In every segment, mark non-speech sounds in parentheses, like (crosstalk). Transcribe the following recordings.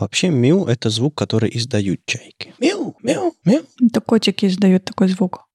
А вообще мяу — это звук, который издают чайки. Мяу, мяу, мяу. Это котики издают такой звук.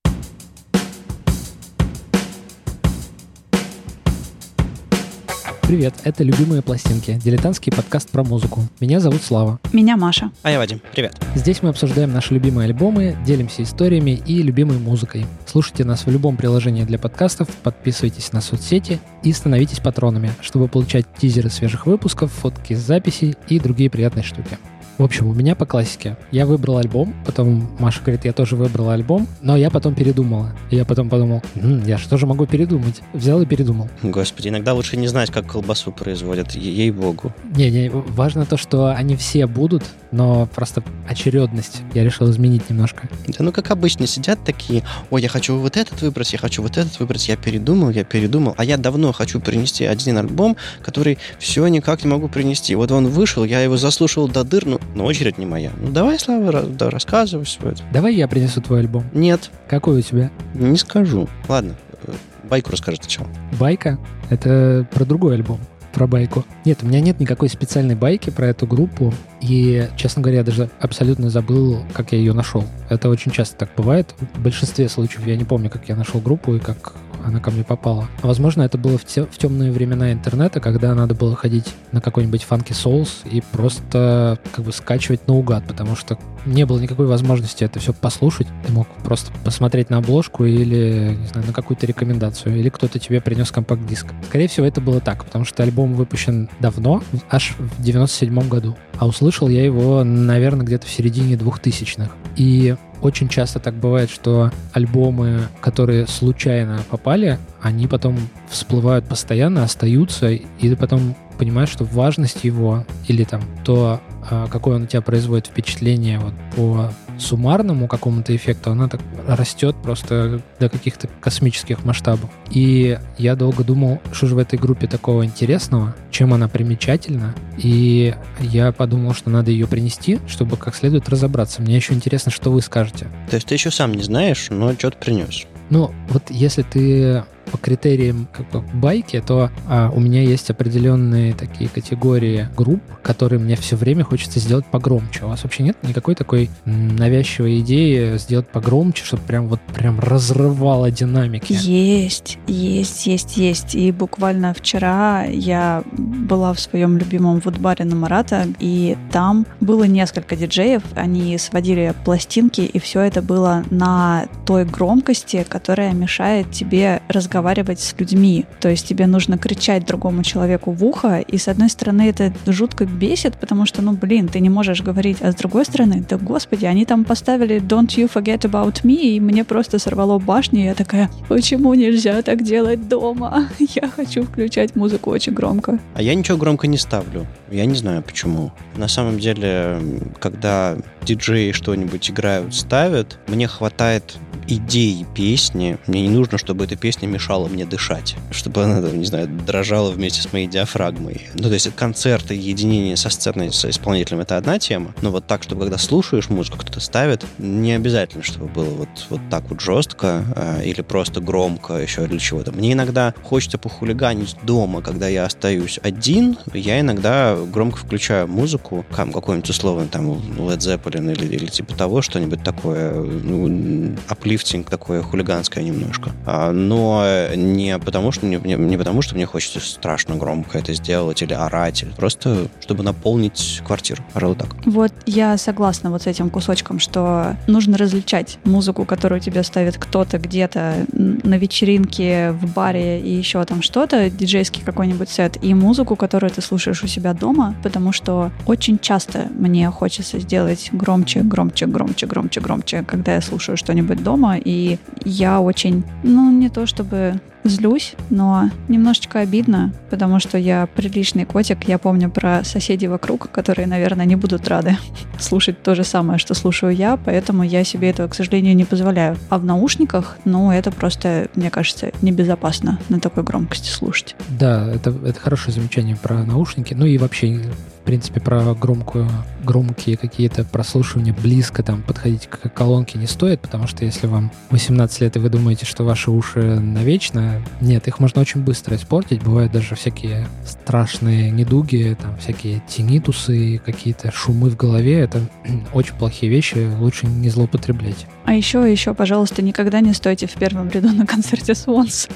Привет, это «Любимые пластинки» — дилетантский подкаст про музыку. Меня зовут Слава. Меня Маша. А я Вадим. Привет. Здесь мы обсуждаем наши любимые альбомы, делимся историями и любимой музыкой. Слушайте нас в любом приложении для подкастов, подписывайтесь на соцсети и становитесь патронами, чтобы получать тизеры свежих выпусков, фотки с записей и другие приятные штуки. В общем, у меня по классике. Я выбрал альбом, потом Маша говорит, я тоже выбрал альбом, но я потом передумала. И я потом подумал, «М, я что же могу передумать? Взял и передумал. Господи, иногда лучше не знать, как колбасу производят, ей-богу. Не-не, важно то, что они все будут, но просто очередность я решил изменить немножко. Да ну, как обычно, сидят такие, ой, я хочу вот этот выбрать, я хочу вот этот выбрать, я передумал, я передумал, а я давно хочу принести один альбом, который все никак не могу принести. Вот он вышел, я его заслушал до дыр, ну, но очередь не моя. Ну, давай, Слава, да, рассказывай свой. Давай я принесу твой альбом. Нет, Какой у тебя? не скажу. Ладно, э, байку расскажи сначала. Байка? Это про другой альбом. Про байку. Нет, у меня нет никакой специальной байки про эту группу. И, честно говоря, я даже абсолютно забыл, как я ее нашел. Это очень часто так бывает. В большинстве случаев я не помню, как я нашел группу и как она ко мне попала. Возможно, это было в, те- в темные времена интернета, когда надо было ходить на какой-нибудь Funky Souls и просто как бы скачивать наугад, потому что не было никакой возможности это все послушать. Ты мог просто посмотреть на обложку или, не знаю, на какую-то рекомендацию, или кто-то тебе принес компакт-диск. Скорее всего, это было так, потому что альбом выпущен давно, аж в 97 году. А услышал я его, наверное, где-то в середине 2000-х. И очень часто так бывает, что альбомы, которые случайно попали, они потом всплывают постоянно, остаются, и ты потом понимаешь, что важность его или там то, а, какое он у тебя производит впечатление вот по суммарному какому-то эффекту, она так растет просто до каких-то космических масштабов. И я долго думал, что же в этой группе такого интересного, чем она примечательна, и я подумал, что надо ее принести, чтобы как следует разобраться. Мне еще интересно, что вы скажете. То есть ты еще сам не знаешь, но что-то принес. Ну, вот если ты по критериям как бы байки, то а, у меня есть определенные такие категории групп, которые мне все время хочется сделать погромче. У вас вообще нет никакой такой навязчивой идеи сделать погромче, чтобы прям вот прям разрывало динамики? Есть, есть, есть, есть. И буквально вчера я была в своем любимом вудбаре на Марата, и там было несколько диджеев. Они сводили пластинки, и все это было на той громкости, которая мешает тебе разговаривать с людьми. То есть тебе нужно кричать другому человеку в ухо, и с одной стороны это жутко бесит, потому что, ну, блин, ты не можешь говорить, а с другой стороны, да господи, они там поставили Don't you forget about me, и мне просто сорвало башню, и я такая, почему нельзя так делать дома? (laughs) Я хочу включать музыку очень громко. А я ничего громко не ставлю. Я не знаю почему. На самом деле, когда диджеи что-нибудь играют, ставят, мне хватает идеи песни. Мне не нужно, чтобы эта песня мешала мне дышать. Чтобы она, там, не знаю, дрожала вместе с моей диафрагмой. Ну, то есть концерты, единение со сценой, с исполнителем — это одна тема. Но вот так, чтобы когда слушаешь музыку, кто-то ставит, не обязательно, чтобы было вот, вот так вот жестко а, или просто громко еще для чего-то. Мне иногда хочется похулиганить дома, когда я остаюсь один. Я иногда громко включаю музыку, там, какой-нибудь условно там Led Zeppelin или, или типа того, что-нибудь такое, ну, аплифтинг такое хулиганское немножко. А, но не потому, что не, не потому, что мне хочется страшно громко это сделать или орать, или просто чтобы наполнить квартиру. Пожалуй, так. Вот я согласна вот с этим кусочком, что нужно различать музыку, которую тебе ставит кто-то где-то на вечеринке, в баре и еще там что-то, диджейский какой-нибудь сет, и музыку, которую ты слушаешь у себя дома, потому что очень часто мне хочется сделать громче, громче, громче, громче, громче, когда я слушаю что-нибудь дома, и я очень, ну, не то чтобы злюсь, но немножечко обидно, потому что я приличный котик. Я помню про соседей вокруг, которые, наверное, не будут рады (laughs) слушать то же самое, что слушаю я, поэтому я себе этого, к сожалению, не позволяю. А в наушниках, ну, это просто, мне кажется, небезопасно на такой громкости слушать. Да, это, это хорошее замечание про наушники. Ну и вообще, в принципе, про громкую, громкие какие-то прослушивания близко там подходить к колонке не стоит, потому что если вам 18 лет и вы думаете, что ваши уши навечно, Э, нет, их можно очень быстро испортить. Бывают даже всякие страшные недуги, там всякие тинитусы, какие-то шумы в голове. Это (clears throat) очень плохие вещи, лучше не злоупотреблять. А еще, еще, пожалуйста, никогда не стойте в первом ряду на концерте Swans.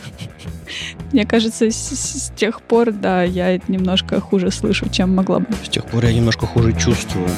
(laughs) Мне кажется, с, с тех пор, да, я немножко хуже слышу, чем могла бы. С тех пор я немножко хуже чувствую.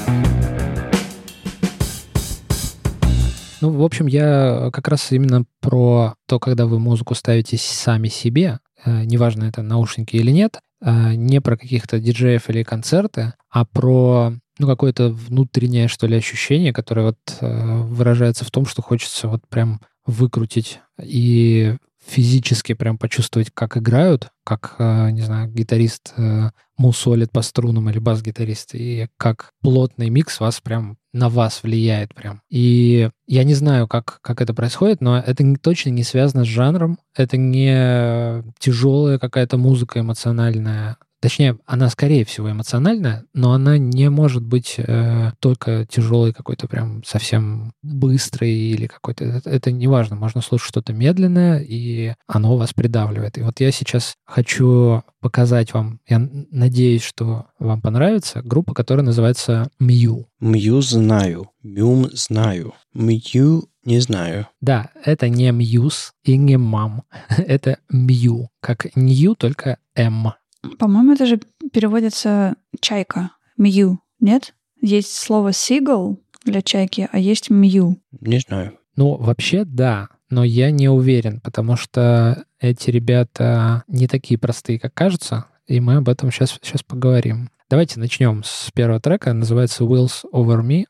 Ну, в общем, я как раз именно про то, когда вы музыку ставите сами себе, э, неважно, это наушники или нет, э, не про каких-то диджеев или концерты, а про ну, какое-то внутреннее, что ли, ощущение, которое вот э, выражается в том, что хочется вот прям выкрутить и физически прям почувствовать, как играют, как, э, не знаю, гитарист э, мусолит по струнам или бас-гитарист, и как плотный микс вас прям на вас влияет прям. И я не знаю, как, как это происходит, но это точно не связано с жанром, это не тяжелая какая-то музыка эмоциональная, Точнее, она, скорее всего, эмоциональная, но она не может быть э, только тяжелой, какой-то прям совсем быстрой или какой-то... Это, это не важно. Можно слушать что-то медленное, и оно вас придавливает. И вот я сейчас хочу показать вам, я надеюсь, что вам понравится, группа, которая называется Мью. Мью знаю. Мюм знаю. Мью не знаю. Да, это не Мьюз и не Мам. (laughs) это Мью. Как Нью, только М. По-моему, это же переводится чайка, мью, нет? Есть слово seagull для чайки, а есть мью. Не знаю. Ну, вообще, да, но я не уверен, потому что эти ребята не такие простые, как кажется, и мы об этом сейчас, сейчас поговорим. Давайте начнем с первого трека, называется Wheels Over Me.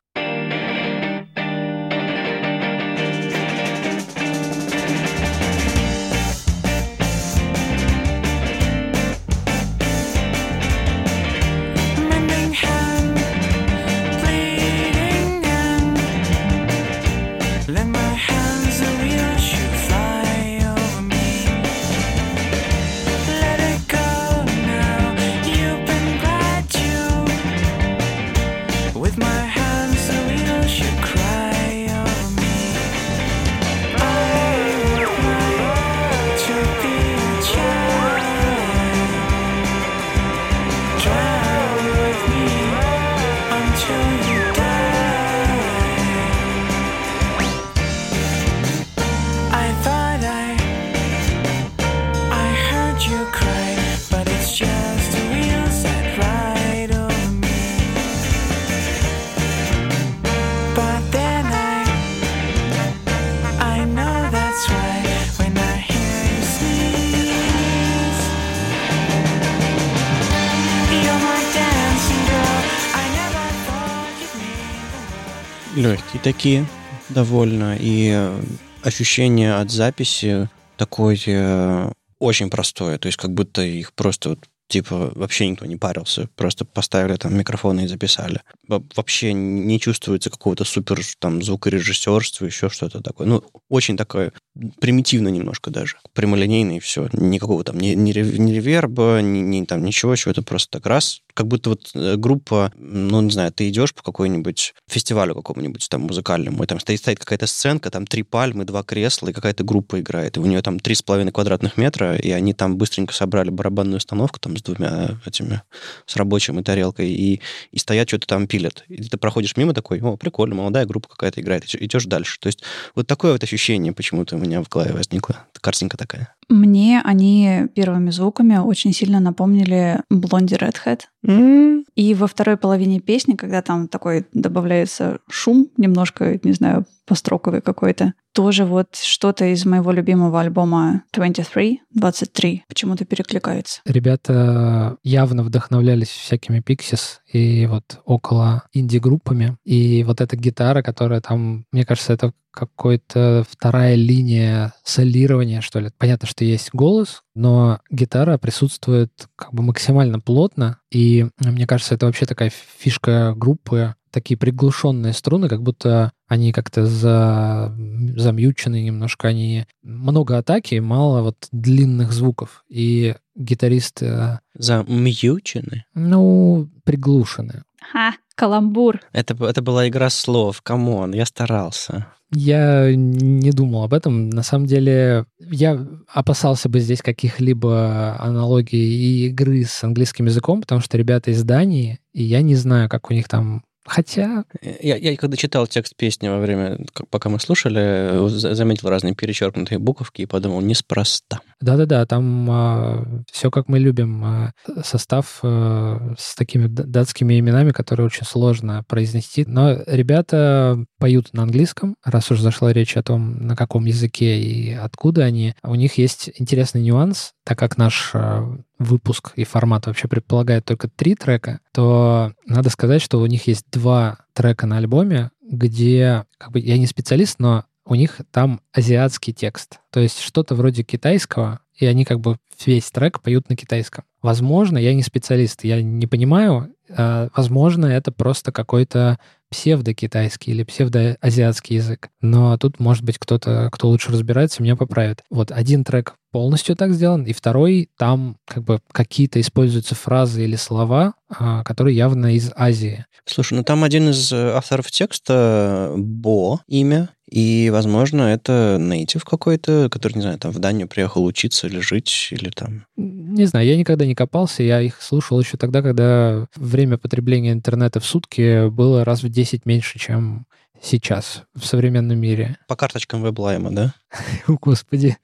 Легкие такие довольно, и э, ощущение от записи такое э, очень простое, то есть как будто их просто вот типа вообще никто не парился, просто поставили там микрофоны и записали. Вообще не чувствуется какого-то супер там звукорежиссерства, еще что-то такое. Ну, очень такое примитивно немножко даже, прямолинейно и все. Никакого там ни, ни, ни реверба, ни, ни там ничего, чего это просто так раз как будто вот э, группа, ну, не знаю, ты идешь по какой-нибудь фестивалю какому-нибудь там музыкальному, и там стоит, стоит какая-то сценка, там три пальмы, два кресла, и какая-то группа играет, и у нее там три с половиной квадратных метра, и они там быстренько собрали барабанную установку там с двумя этими, с рабочим и тарелкой, и, и стоят, что-то там пилят. И ты проходишь мимо такой, о, прикольно, молодая группа какая-то играет, идешь дальше. То есть вот такое вот ощущение почему-то у меня в голове возникло. Картинка такая. Мне они первыми звуками очень сильно напомнили Блонди Redhead. Mm. И во второй половине песни, когда там такой добавляется шум, немножко, не знаю, построковый какой-то, тоже вот что-то из моего любимого альбома 23, 23, почему-то перекликается. Ребята явно вдохновлялись всякими Pixies и вот около инди-группами. И вот эта гитара, которая там, мне кажется, это какой-то вторая линия солирования, что ли. Понятно, что есть голос, но гитара присутствует как бы максимально плотно, и мне кажется, это вообще такая фишка группы, такие приглушенные струны, как будто они как-то за... замьючены немножко, они много атаки, мало вот длинных звуков, и гитаристы... Э, замьючены? Ну, приглушены. Ха, каламбур. Это, это была игра слов, come on, я старался. Я не думал об этом. На самом деле, я опасался бы здесь каких-либо аналогий и игры с английским языком, потому что ребята из Дании, и я не знаю, как у них там Хотя... Я, я когда читал текст песни во время, пока мы слушали, заметил разные перечеркнутые буковки и подумал, неспроста. Да-да-да, там а, все как мы любим. А, состав а, с такими датскими именами, которые очень сложно произнести. Но ребята поют на английском, раз уж зашла речь о том, на каком языке и откуда они. У них есть интересный нюанс, так как наш а, выпуск и формат вообще предполагает только три трека, то надо сказать, что у них есть два трека на альбоме, где, как бы, я не специалист, но у них там азиатский текст. То есть что-то вроде китайского, и они как бы весь трек поют на китайском. Возможно, я не специалист, я не понимаю, а, возможно, это просто какой-то псевдокитайский или псевдоазиатский язык. Но тут, может быть, кто-то, кто лучше разбирается, меня поправит. Вот один трек полностью так сделан, и второй, там как бы какие-то используются фразы или слова, а, которые явно из Азии. Слушай, ну там один из э, авторов текста Бо имя, и, возможно, это нейтив какой-то, который, не знаю, там в Данию приехал учиться или жить, или там... Не знаю, я никогда не копался, я их слушал еще тогда, когда время потребления интернета в сутки было раз в 10 меньше, чем сейчас в современном мире. По карточкам веблайма, да? (laughs) О, Господи.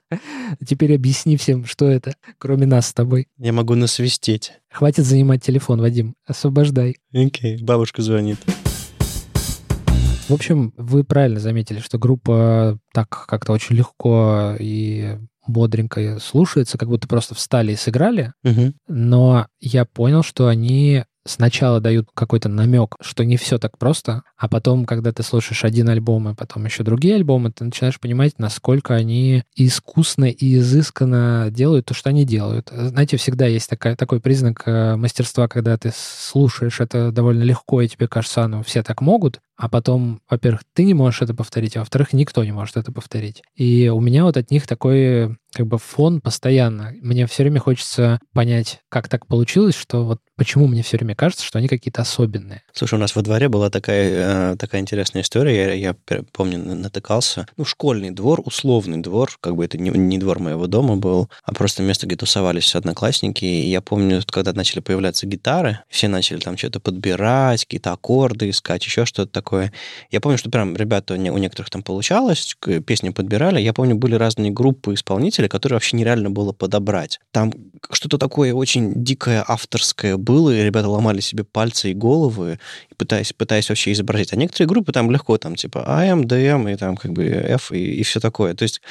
Теперь объясни всем, что это, кроме нас с тобой. Я могу насвистеть. Хватит занимать телефон, Вадим. Освобождай. Окей, okay. бабушка звонит. В общем, вы правильно заметили, что группа так как-то очень легко и бодренько слушается, как будто просто встали и сыграли. Угу. Но я понял, что они сначала дают какой-то намек, что не все так просто, а потом, когда ты слушаешь один альбом и потом еще другие альбомы, ты начинаешь понимать, насколько они искусно и изысканно делают то, что они делают. Знаете, всегда есть такая, такой признак э, мастерства, когда ты слушаешь это довольно легко, и тебе кажется, ну, все так могут, а потом, во-первых, ты не можешь это повторить, а во-вторых, никто не может это повторить. И у меня вот от них такой как бы фон постоянно. Мне все время хочется понять, как так получилось, что вот почему мне все время кажется, что они какие-то особенные. Слушай, у нас во дворе была такая, э, такая интересная история, я, я помню, натыкался. Ну, школьный двор, условный двор, как бы это не, не двор моего дома был, а просто место, где тусовались одноклассники. И я помню, когда начали появляться гитары, все начали там что-то подбирать, какие-то аккорды искать, еще что-то такое такое. Я помню, что прям ребята, у некоторых там получалось, песни подбирали. Я помню, были разные группы исполнителей, которые вообще нереально было подобрать. Там что-то такое очень дикое авторское было, и ребята ломали себе пальцы и головы, пытаясь, пытаясь вообще изобразить. А некоторые группы там легко, там типа AM, DM и там как бы F и, и все такое. То есть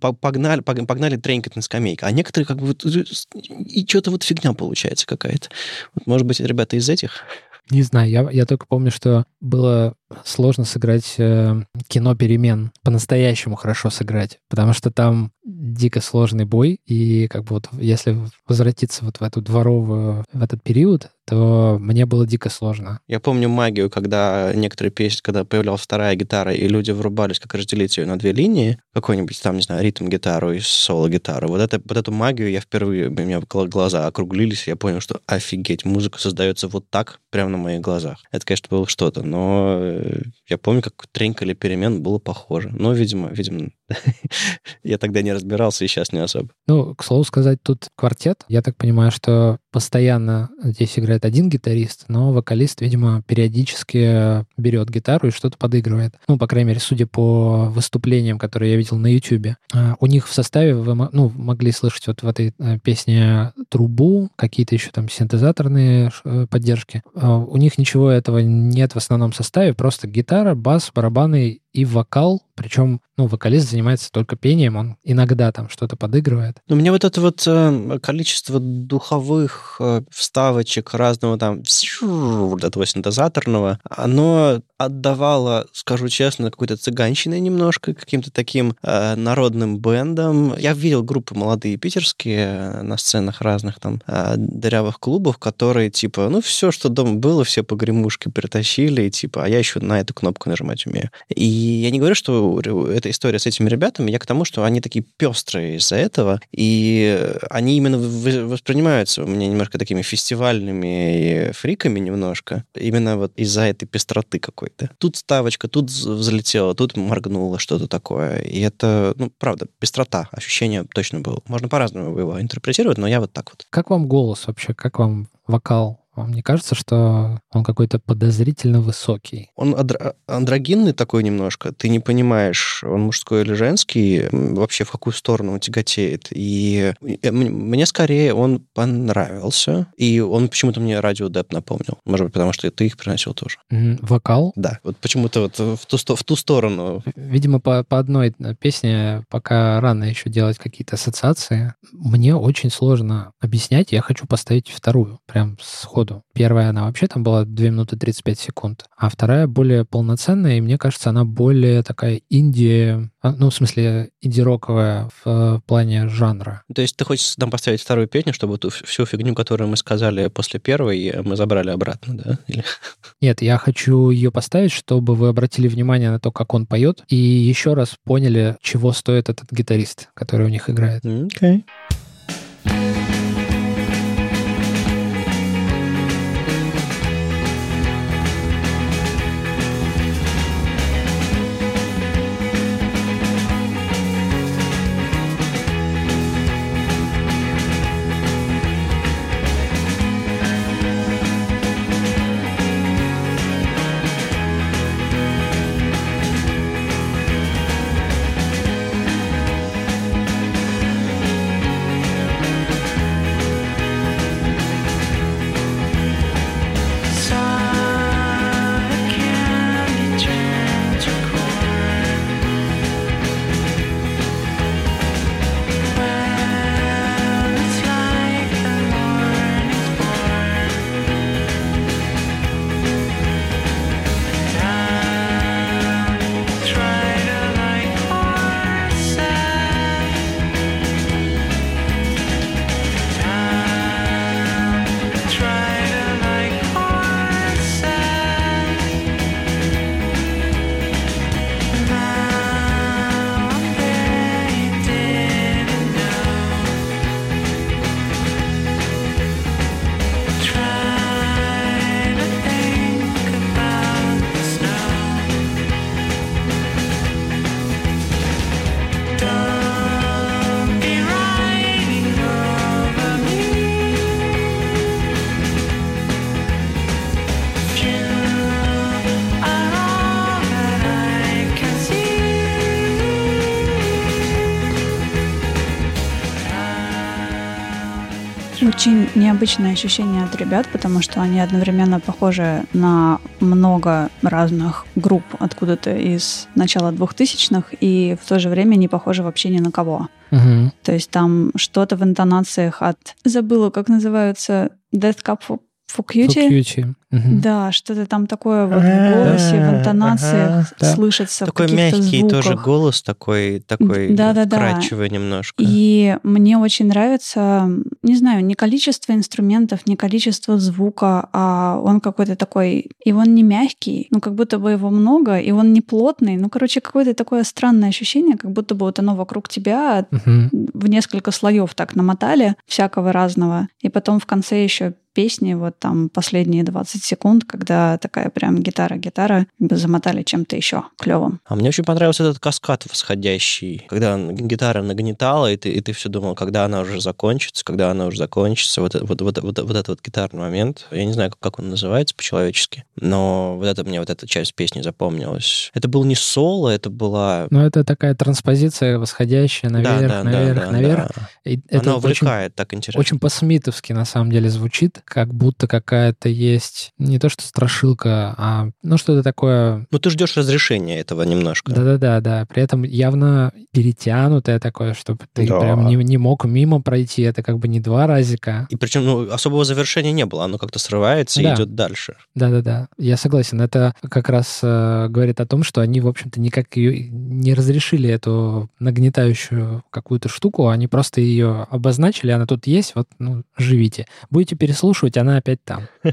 погнали, погнали тренькать на скамейке. А некоторые как бы вот, и что-то вот фигня получается какая-то. Вот, может быть, ребята из этих? Не знаю, я, я только помню, что было сложно сыграть э, кино перемен, по-настоящему хорошо сыграть, потому что там дико сложный бой, и как бы вот если возвратиться вот в эту дворовую, в этот период, то мне было дико сложно. Я помню магию, когда некоторые песни, когда появлялась вторая гитара, и люди врубались, как разделить ее на две линии, какой-нибудь там, не знаю, ритм-гитару и соло-гитару. Вот, это, вот эту магию я впервые, у меня глаза округлились, я понял, что офигеть, музыка создается вот так, прямо на моих глазах. Это, конечно, было что-то, но э, я помню, как тренькали перемен было похоже. Но, видимо, видимо, (laughs) я тогда не разбирался и сейчас не особо. Ну, к слову сказать, тут квартет. Я так понимаю, что постоянно здесь играет один гитарист, но вокалист, видимо, периодически берет гитару и что-то подыгрывает. Ну, по крайней мере, судя по выступлениям, которые я видел на YouTube. А, у них в составе вы ну, могли слышать вот в этой э, песне трубу, какие-то еще там синтезаторные э, поддержки. А, у них ничего этого нет в основном составе, просто гитара, бас, барабаны и вокал, причем, ну, вокалист занимается только пением, он иногда там что-то подыгрывает. Ну, мне вот это вот э, количество духовых э, вставочек разного там вот этого синтезаторного, оно отдавало, скажу честно, какой-то цыганщиной немножко, каким-то таким э, народным бендом. Я видел группы молодые питерские э, на сценах разных там э, дырявых клубов, которые типа, ну, все, что дома было, все погремушки притащили, и типа, а я еще на эту кнопку нажимать умею. И я не говорю, что эта история с этими ребятами, я к тому, что они такие пестрые из-за этого, и они именно воспринимаются у меня немножко такими фестивальными фриками немножко, именно вот из-за этой пестроты какой-то. Тут ставочка, тут взлетела, тут моргнуло что-то такое. И это, ну, правда, пестрота, ощущение точно было. Можно по-разному его интерпретировать, но я вот так вот. Как вам голос вообще? Как вам вокал? Вам не кажется, что он какой-то подозрительно высокий? Он андрогинный такой немножко. Ты не понимаешь, он мужской или женский, вообще в какую сторону он тяготеет. И мне скорее он понравился. И он почему-то мне радио Деп напомнил. Может быть, потому что ты их приносил тоже. Вокал? Да. Вот почему-то вот в ту, в ту сторону. Видимо, по, по одной песне пока рано еще делать какие-то ассоциации. Мне очень сложно объяснять. Я хочу поставить вторую. Прям сходу ходу. Первая, она вообще там была 2 минуты 35 секунд, а вторая более полноценная, и мне кажется, она более такая инди, а, ну, в смысле, инди-роковая в, в плане жанра. То есть ты хочешь там поставить вторую песню, чтобы ту всю фигню, которую мы сказали после первой, мы забрали обратно, да? Или... (laughs) Нет, я хочу ее поставить, чтобы вы обратили внимание на то, как он поет, и еще раз поняли, чего стоит этот гитарист, который у них играет. Окей. Okay. Необычное ощущение от ребят, потому что они одновременно похожи на много разных групп откуда-то из начала 2000-х, и в то же время не похожи вообще ни на кого. Угу. То есть там что-то в интонациях от... Забыла, как называются Death Cup Фукьюти? Фукьюти. Угу. Да, что-то там такое вот в голосе, в интонациях ага, слышится. Такой мягкий звуках. тоже голос, такой, такой да, да, вкрадчивый да. немножко. И мне очень нравится, не знаю, не количество инструментов, не количество звука, а он какой-то такой, и он не мягкий, ну как будто бы его много, и он не плотный. Ну, короче, какое-то такое странное ощущение, как будто бы вот оно вокруг тебя угу. в несколько слоев так намотали, всякого разного. И потом в конце еще песни, вот там последние 20 секунд, когда такая прям гитара-гитара, замотали чем-то еще клевым. А мне очень понравился этот каскад восходящий, когда гитара нагнетала, и ты, и ты все думал, когда она уже закончится, когда она уже закончится. Вот, вот, вот, вот, вот этот вот гитарный момент, я не знаю, как он называется по-человечески, но вот это мне вот эта часть песни запомнилась. Это был не соло, это была... Ну, это такая транспозиция восходящая наверх, да, да, наверх, да, наверх. Да. И Она увлекает, очень, так интересно. Очень по-смитовски, на самом деле, звучит как будто какая-то есть не то что страшилка, а ну что-то такое... Ну ты ждешь разрешения этого немножко. Да-да-да, да. При этом явно перетянутое такое, чтобы ты да. прям не, не мог мимо пройти. Это как бы не два разика. И причем ну, особого завершения не было. Оно как-то срывается да. и идет дальше. Да-да-да. Я согласен. Это как раз э, говорит о том, что они, в общем-то, никак ее не разрешили эту нагнетающую какую-то штуку. Они просто ее обозначили. Она тут есть, вот, ну, живите. Будете переслушивать, она опять там. (laughs)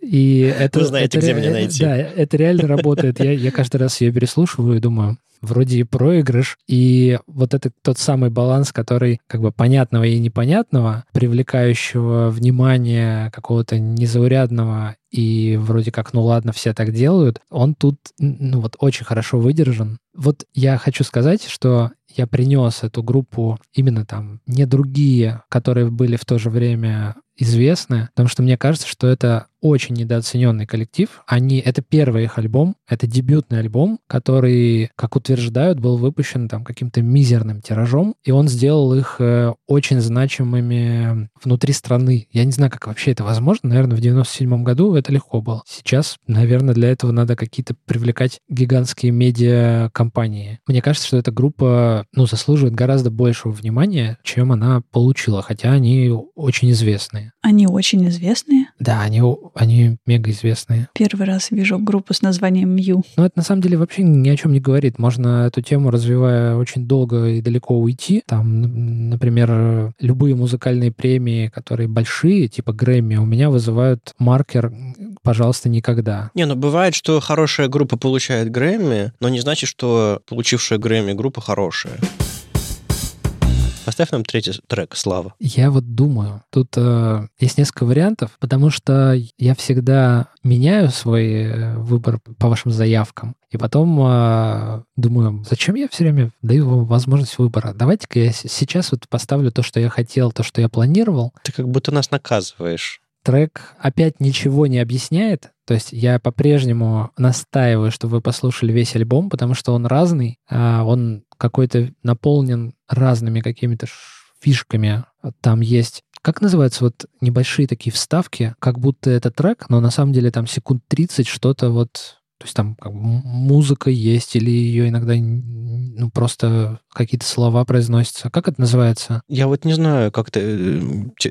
И это, Вы знаете, это где меня найти. Да, это реально работает. Я, я каждый раз ее переслушиваю и думаю, вроде и проигрыш, и вот это тот самый баланс, который как бы понятного и непонятного, привлекающего внимание какого-то незаурядного и вроде как, ну ладно, все так делают, он тут, ну вот, очень хорошо выдержан. Вот я хочу сказать, что я принес эту группу именно там не другие, которые были в то же время известны, потому что мне кажется, что это очень недооцененный коллектив. Они, это первый их альбом, это дебютный альбом, который, как утверждают, был выпущен там каким-то мизерным тиражом, и он сделал их э, очень значимыми внутри страны. Я не знаю, как вообще это возможно. Наверное, в 97 году это легко было. Сейчас, наверное, для этого надо какие-то привлекать гигантские медиа-компании. Мне кажется, что эта группа, ну, заслуживает гораздо большего внимания, чем она получила, хотя они очень известные. Они очень известные. Да, они, они мега известные. Первый раз вижу группу с названием Мью. Но это на самом деле вообще ни о чем не говорит. Можно эту тему, развивая очень долго и далеко уйти. Там, например, любые музыкальные премии, которые большие, типа Грэмми, у меня вызывают маркер «пожалуйста, никогда». Не, ну бывает, что хорошая группа получает Грэмми, но не значит, что получившая Грэмми группа хорошая. Поставь нам третий трек, Слава. Я вот думаю, тут э, есть несколько вариантов, потому что я всегда меняю свой э, выбор по вашим заявкам. И потом э, думаю, зачем я все время даю вам возможность выбора? Давайте-ка я сейчас вот поставлю то, что я хотел, то, что я планировал. Ты как будто нас наказываешь. Трек опять ничего не объясняет. То есть я по-прежнему настаиваю, что вы послушали весь альбом, потому что он разный, а он какой-то наполнен разными какими-то фишками. Там есть как называются вот небольшие такие вставки, как будто это трек, но на самом деле там секунд 30 что-то вот... То есть там как бы музыка есть, или ее иногда ну, просто какие-то слова произносятся. Как это называется? Я вот не знаю, как то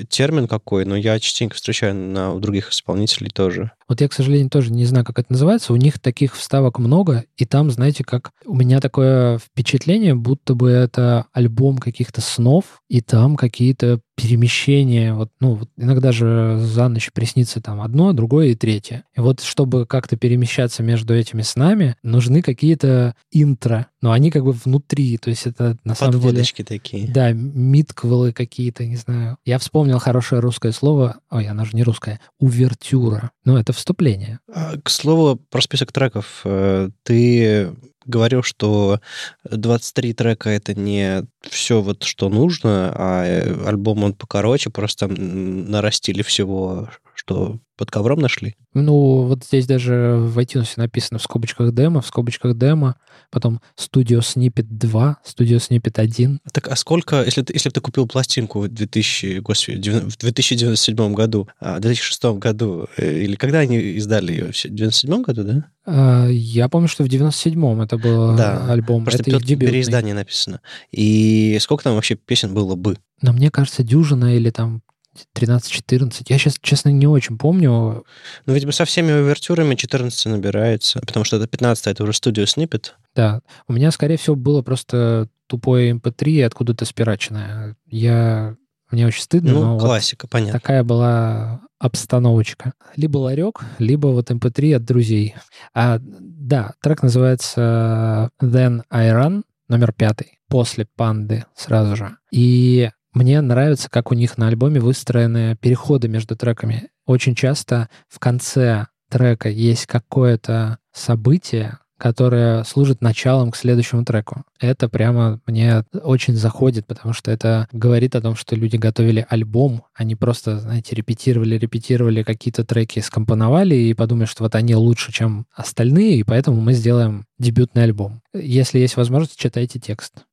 термин какой, но я частенько встречаю на, у других исполнителей тоже. Вот я, к сожалению, тоже не знаю, как это называется. У них таких вставок много, и там, знаете, как у меня такое впечатление, будто бы это альбом каких-то снов, и там какие-то перемещения. Вот, ну, вот иногда же за ночь приснится там одно, другое и третье. И вот чтобы как-то перемещаться между этими снами, нужны какие-то интро, но они как бы внутри, то есть это на самом деле... Подводочки такие. Да, митквелы какие-то, не знаю. Я вспомнил хорошее русское слово, ой, оно же не русское, увертюра. Ну, это вступление. А, К слову, про список треков. Э, Ты говорил, что 23 трека — это не все вот, что нужно, а э, альбом он покороче, просто нарастили всего, что под ковром нашли. Ну, вот здесь даже в iTunes написано в скобочках демо, в скобочках демо, потом Studio Snippet 2, Studio Snippet 1. Так, а сколько, если если бы ты купил пластинку в 2000, господи, в 2097 году, а, в 2006 году, э, или когда они издали ее? В 97 году, да? А, Я помню, что в 97-м это был Да, альбом. Просто это их дебютный. переиздание написано. И сколько там вообще песен было бы? Но мне кажется, дюжина или там 13-14. Я сейчас, честно, не очень помню. Ну, видимо, со всеми увертюрами 14 набирается, потому что это 15 это уже студио Snippet. Да, у меня, скорее всего, было просто тупое MP3 откуда-то спираченное. Я... Мне очень стыдно, Ну, но вот классика, понятно. такая была обстановочка. Либо ларек, либо вот MP3 от друзей. А, да, трек называется Then I Run, номер пятый, после панды сразу же. И мне нравится, как у них на альбоме выстроены переходы между треками. Очень часто в конце трека есть какое-то событие, которое служит началом к следующему треку. Это прямо мне очень заходит, потому что это говорит о том, что люди готовили альбом, они просто, знаете, репетировали, репетировали какие-то треки, скомпоновали и подумали, что вот они лучше, чем остальные, и поэтому мы сделаем дебютный альбом. Если есть возможность, читайте текст.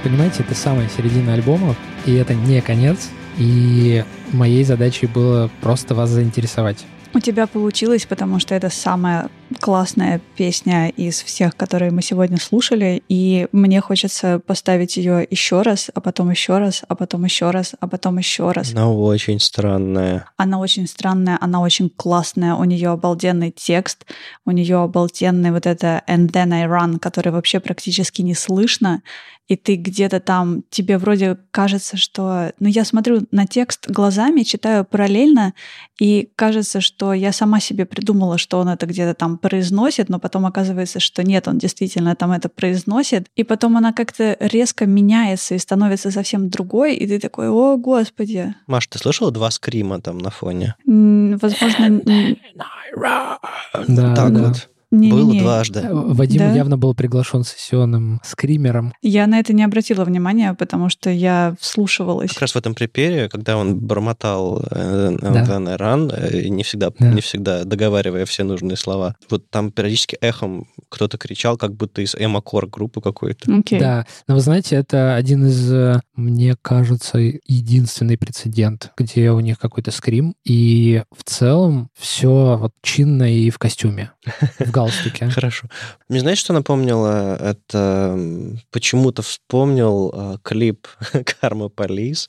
Понимаете, это самая середина альбома, и это не конец. И моей задачей было просто вас заинтересовать. У тебя получилось, потому что это самая классная песня из всех, которые мы сегодня слушали, и мне хочется поставить ее еще раз, а потом еще раз, а потом еще раз, а потом еще раз. Она очень странная. Она очень странная, она очень классная, у нее обалденный текст, у нее обалденный вот это «And then I run», который вообще практически не слышно, и ты где-то там, тебе вроде кажется, что... Ну, я смотрю на текст глазами, читаю параллельно, и кажется, что я сама себе придумала, что он это где-то там произносит, но потом оказывается, что нет, он действительно там это произносит, и потом она как-то резко меняется и становится совсем другой, и ты такой, о, господи. Маш, ты слышала два скрима там на фоне? Возможно... Да, (laughs) так да. вот. Не, Было не, не. дважды. Вадим Да? явно был приглашен сессионным скримером. Я на это не обратила внимания, потому что я вслушивалась. Как раз в этом припере, когда он бормотал э, Да. Run, э, не всегда, Да. не всегда договаривая все нужные слова, вот там периодически эхом кто-то кричал, как будто из Эмакор группы какой-то. Окей. Да, но вы знаете, это один из, э, мне кажется, единственный прецедент, где у них какой-то скрим, и в целом все вот чинно и в костюме, в (laughs) галстуке. Хорошо. Мне знаешь, что напомнило? Это почему-то вспомнил э, клип (laughs) Карма Полис.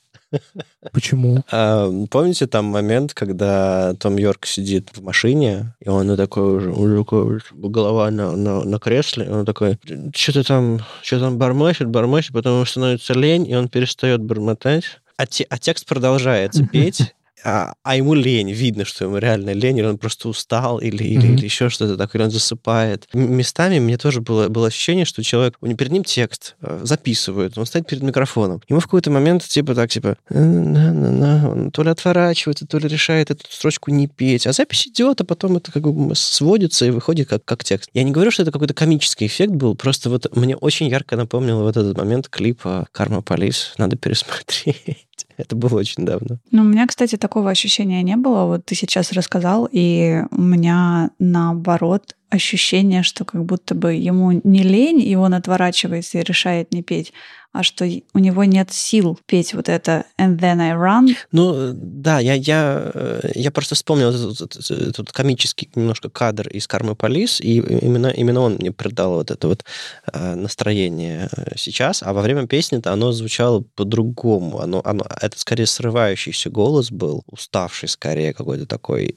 Почему? А, Помните там момент, когда Том Йорк сидит в машине, и он такой уже, уже такой, голова на, на, на кресле, и он такой, что-то там, что там бормочет, бормочет, потом ему становится лень, и он перестает бормотать. А, те- а текст продолжается петь, а, а ему лень, видно, что ему реально лень, или он просто устал, или, или, Мгм. или еще что-то такое, или он засыпает. Местами мне тоже было, было ощущение, что человек, у него перед ним текст э, записывает, он стоит перед микрофоном. Ему в какой-то момент типа так, типа, «На-на-на», он то ли отворачивается, то ли решает эту строчку не петь, а запись идет, а потом это как бы сводится и выходит как, как текст. Я не говорю, что это какой-то комический эффект был, просто вот мне очень ярко напомнил вот этот момент клипа «Карма Полис». Надо пересмотреть. Это было очень давно. Ну, у меня, кстати, такого ощущения не было. Вот ты сейчас рассказал, и у меня наоборот ощущение, что как будто бы ему не лень, и он отворачивается и решает не петь, а что у него нет сил петь вот это «And then I run». Ну, э, да, я, я, э, я просто вспомнил этот, этот- комический немножко кадр из «Кармы Полис», и именно, именно он мне придал вот это вот э, настроение сейчас, а во время песни-то оно звучало по-другому. Оно, оно, это скорее срывающийся голос был, уставший скорее какой-то такой,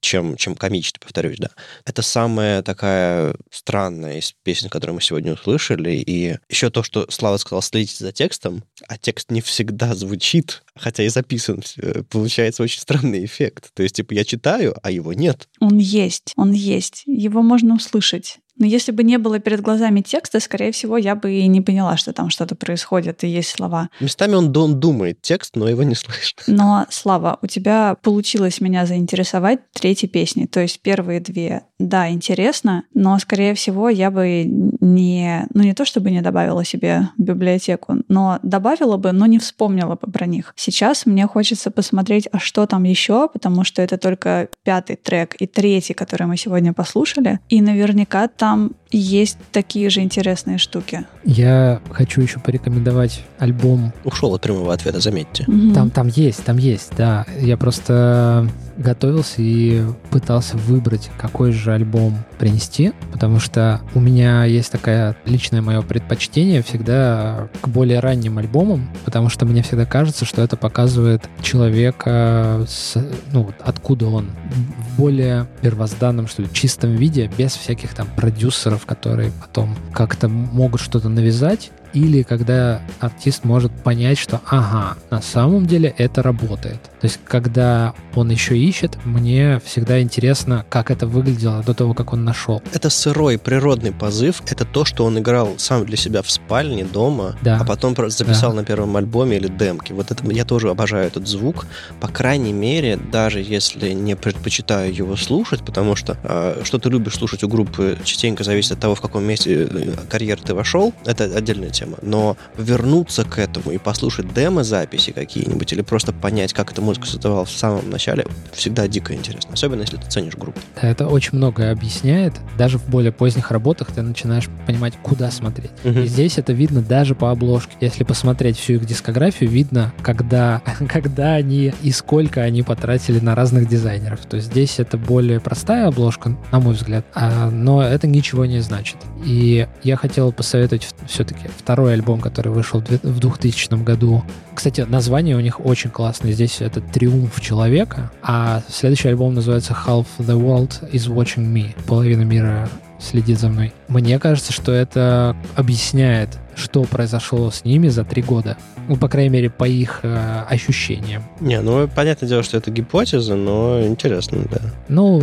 чем, чем комичный, повторюсь, да. Это самая такая странная из песен, которые мы сегодня услышали, и еще то, что Слава сказал, следите за текстом, а текст не всегда звучит, хотя и записан, э, получается очень странный эффект. То есть, типа, я читаю, а его нет. Он есть, он есть, его можно услышать. Но если бы не было перед глазами текста, скорее всего, я бы и не поняла, что там что-то происходит и есть слова. Местами он, он думает текст, но его не (laughs) слышно. Но, Слава, у тебя получилось меня заинтересовать третьей песней. То есть первые две, да, интересно, но, скорее всего, я бы не... Ну, не то чтобы не добавила себе в библиотеку, но добавила бы, но не вспомнила бы про них. Сейчас мне хочется посмотреть, а что там еще, потому что это только пятый трек и третий, который мы сегодня послушали. И наверняка там есть такие же интересные штуки. Я хочу еще порекомендовать альбом. Ушел от прямого ответа, заметьте. Мгм. Там, там есть, там есть, да. Я просто готовился и пытался выбрать, какой же альбом принести, потому что у меня есть такая личное мое предпочтение всегда к более ранним альбомам, потому что мне всегда кажется, что это показывает человека, с, ну, вот откуда он, в более первозданном, что ли, чистом виде, без всяких там продюсеров, которые потом как-то могут что-то навязать, или когда артист может понять, что ага, на самом деле это работает. То есть, когда он еще ищет, мне всегда интересно, как это выглядело до того, как он нашел. Это сырой природный позыв. Это то, что он играл сам для себя в спальне дома, Да. а потом записал Да. на первом альбоме или демке. Вот это я тоже обожаю этот звук. По крайней мере, даже если не предпочитаю его слушать, потому что э, что ты любишь слушать у группы частенько зависит от того, в каком месте э, карьеры ты вошел. Это отдельная тема. Тема. Но вернуться к этому и послушать демо-записи какие-нибудь, или просто понять, как эта музыка создавалась в самом начале, всегда дико интересно. Особенно, если ты ценишь группу. Это очень многое объясняет. Даже в более поздних работах ты начинаешь понимать, куда смотреть. Мгм. И здесь это видно даже по обложке. Если посмотреть всю их дискографию, видно, когда, (laughs) когда они и сколько они потратили на разных дизайнеров. То есть здесь это более простая обложка, на мой взгляд, а, но это ничего не значит. И я хотел посоветовать все-таки второй альбом, который вышел в 2000 году. Кстати, название у них очень классное. Здесь это «Триумф человека», а следующий альбом называется «Half the world is watching me». Половина мира следит за мной. Мне кажется, что это объясняет, что произошло с ними за три года. Ну, по крайней мере, по их э, ощущениям. Не, ну, понятное дело, что это гипотеза, но интересно, да. Ну,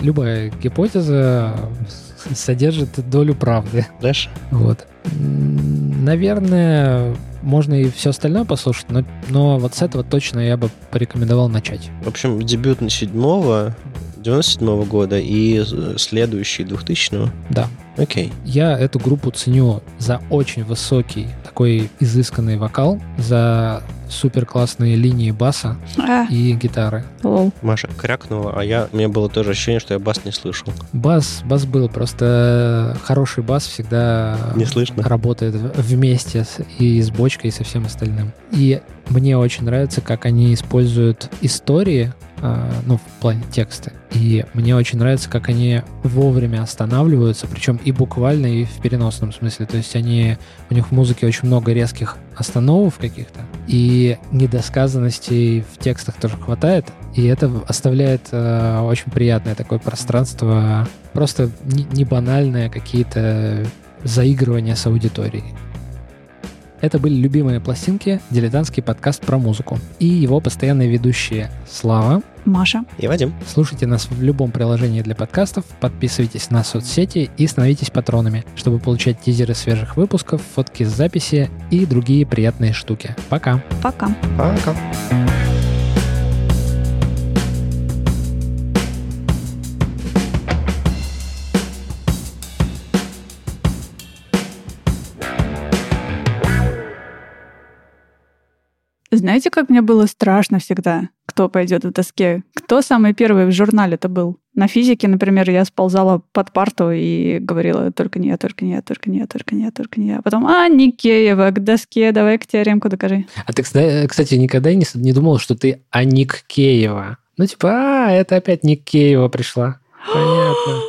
любая гипотеза содержит долю правды. Дальше? Вот. Наверное, можно и все остальное послушать, но, но вот с этого точно я бы порекомендовал начать. В общем, дебют на седьмого, 97 года и следующий 2000 Да. Окей. Я эту группу ценю за очень высокий, такой изысканный вокал, за супер классные линии баса А, и гитары. лол. Маша крякнула, а я, у меня было тоже ощущение, что я бас не слышал. Бас, бас был, просто хороший бас всегда Не слышно? работает вместе с, и с бочкой, и со всем остальным. И мне очень нравится, как они используют истории, а, ну, в плане текста. И мне очень нравится, как они вовремя останавливаются, причем и буквально, и в переносном смысле. То есть они, у них в музыке очень много резких остановок каких-то, и недосказанностей в текстах тоже хватает. И это оставляет э, очень приятное такое пространство, просто не, не банальное какие-то заигрывания с аудиторией. Это были любимые пластинки, дилетантский подкаст про музыку. И его постоянные ведущие Слава. Маша. И Вадим. Слушайте нас в любом приложении для подкастов, подписывайтесь на соцсети и становитесь патронами, чтобы получать тизеры свежих выпусков, фотки с записи и другие приятные штуки. Пока! Пока. Пока. Знаете, как мне было страшно всегда, кто пойдет в доске? Кто самый первый в журнале это был? На физике, например, я сползала под парту и говорила только не я, только не я, только не я, только не я, только не я. Потом, а, Никеева, к доске, давай к теоремку докажи. А ты, кста- кстати, никогда не, думал, что ты Аник Кеева? Ну, типа, а, это опять Ник Кеева пришла. Понятно.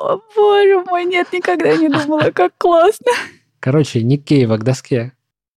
(gasps) О, боже мой, нет, никогда не думала, как классно. Короче, Ник Кеева к доске.